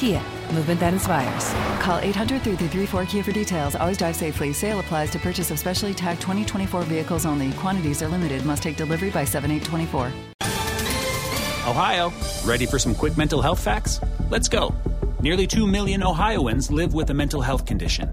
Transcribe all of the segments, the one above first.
Kia, movement that inspires. Call 800 334 Kia for details. Always drive safely. Sale applies to purchase of specially tagged 2024 vehicles only. Quantities are limited. Must take delivery by 7824. Ohio, ready for some quick mental health facts? Let's go. Nearly 2 million Ohioans live with a mental health condition.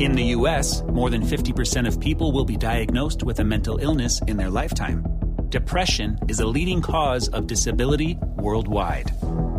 In the U.S., more than 50% of people will be diagnosed with a mental illness in their lifetime. Depression is a leading cause of disability worldwide.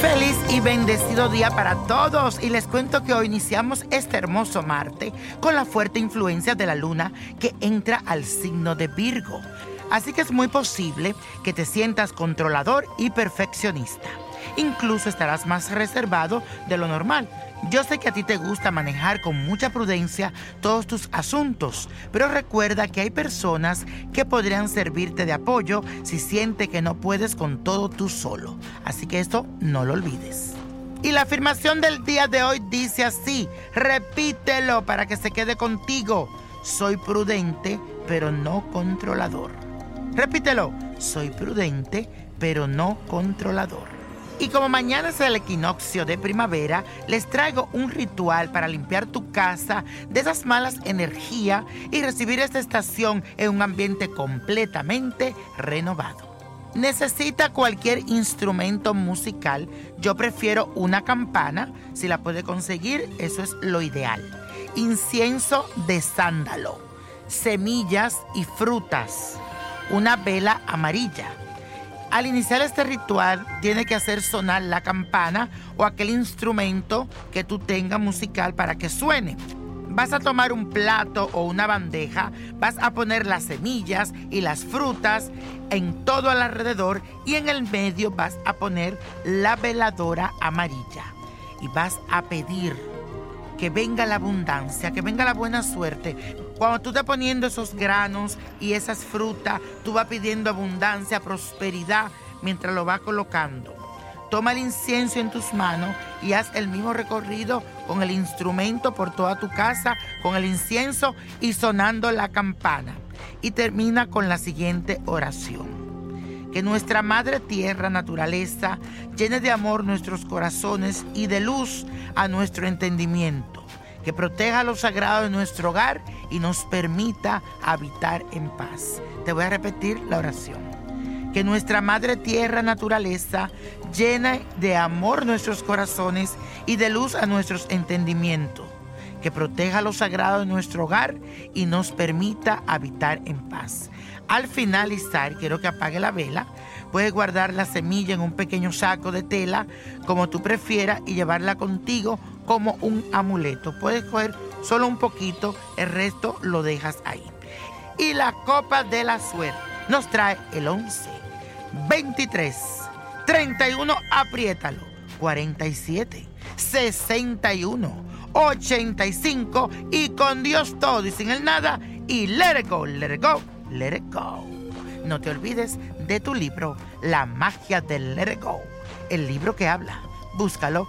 Feliz y bendecido día para todos y les cuento que hoy iniciamos este hermoso Marte con la fuerte influencia de la luna que entra al signo de Virgo. Así que es muy posible que te sientas controlador y perfeccionista. Incluso estarás más reservado de lo normal. Yo sé que a ti te gusta manejar con mucha prudencia todos tus asuntos, pero recuerda que hay personas que podrían servirte de apoyo si siente que no puedes con todo tú solo. Así que esto no lo olvides. Y la afirmación del día de hoy dice así, repítelo para que se quede contigo. Soy prudente, pero no controlador. Repítelo, soy prudente, pero no controlador. Y como mañana es el equinoccio de primavera, les traigo un ritual para limpiar tu casa de esas malas energías y recibir esta estación en un ambiente completamente renovado. Necesita cualquier instrumento musical, yo prefiero una campana, si la puede conseguir, eso es lo ideal. Incienso de sándalo, semillas y frutas, una vela amarilla al iniciar este ritual, tiene que hacer sonar la campana o aquel instrumento que tú tengas musical para que suene. Vas a tomar un plato o una bandeja, vas a poner las semillas y las frutas en todo al alrededor y en el medio vas a poner la veladora amarilla. Y vas a pedir que venga la abundancia, que venga la buena suerte. Cuando tú estás poniendo esos granos y esas frutas, tú vas pidiendo abundancia, prosperidad, mientras lo vas colocando. Toma el incienso en tus manos y haz el mismo recorrido con el instrumento por toda tu casa, con el incienso y sonando la campana. Y termina con la siguiente oración que nuestra Madre Tierra, naturaleza, llene de amor nuestros corazones y de luz a nuestro entendimiento, que proteja lo sagrado de nuestro hogar y nos permita habitar en paz. Te voy a repetir la oración. Que nuestra Madre Tierra, naturaleza, llene de amor nuestros corazones y de luz a nuestros entendimientos que proteja lo sagrado de nuestro hogar y nos permita habitar en paz. Al finalizar, quiero que apague la vela. Puedes guardar la semilla en un pequeño saco de tela, como tú prefieras, y llevarla contigo como un amuleto. Puedes coger solo un poquito, el resto lo dejas ahí. Y la copa de la suerte nos trae el 11, 23, 31, apriétalo, 47. 61 85 y con Dios todo y sin el nada y let it go, let it go, let it go. No te olvides de tu libro La magia del let it go, el libro que habla. Búscalo